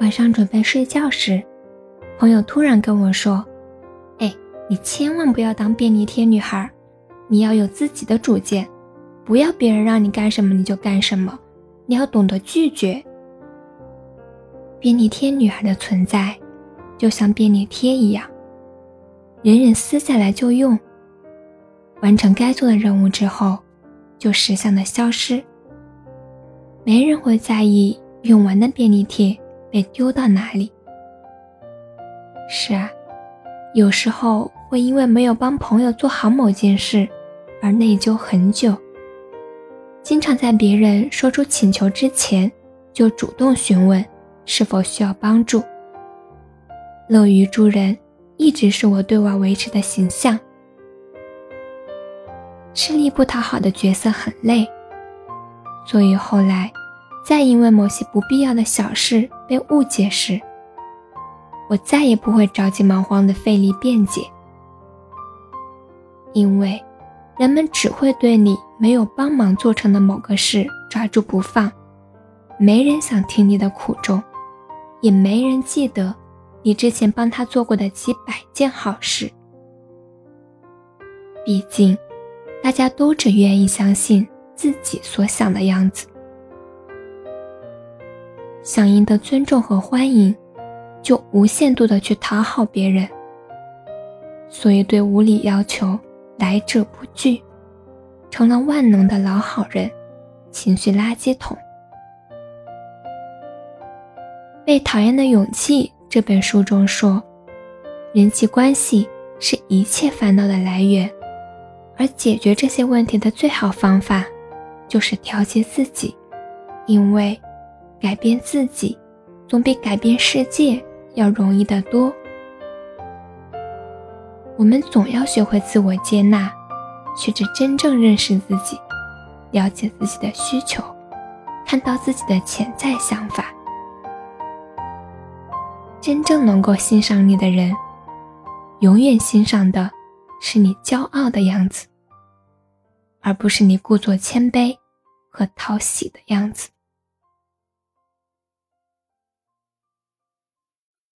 晚上准备睡觉时，朋友突然跟我说：“哎，你千万不要当便利贴女孩，你要有自己的主见，不要别人让你干什么你就干什么，你要懂得拒绝。”便利贴女孩的存在，就像便利贴一样，人人撕下来就用。完成该做的任务之后，就识相的消失。没人会在意用完的便利贴。被丢到哪里？是啊，有时候会因为没有帮朋友做好某件事而内疚很久。经常在别人说出请求之前，就主动询问是否需要帮助。乐于助人一直是我对外维持的形象。吃力不讨好的角色很累，所以后来。再因为某些不必要的小事被误解时，我再也不会着急忙慌的费力辩解，因为人们只会对你没有帮忙做成的某个事抓住不放，没人想听你的苦衷，也没人记得你之前帮他做过的几百件好事。毕竟，大家都只愿意相信自己所想的样子。想赢得尊重和欢迎，就无限度的去讨好别人，所以对无理要求来者不拒，成了万能的老好人，情绪垃圾桶。《被讨厌的勇气》这本书中说，人际关系是一切烦恼的来源，而解决这些问题的最好方法，就是调节自己，因为。改变自己，总比改变世界要容易得多。我们总要学会自我接纳，学着真正认识自己，了解自己的需求，看到自己的潜在想法。真正能够欣赏你的人，永远欣赏的是你骄傲的样子，而不是你故作谦卑和讨喜的样子。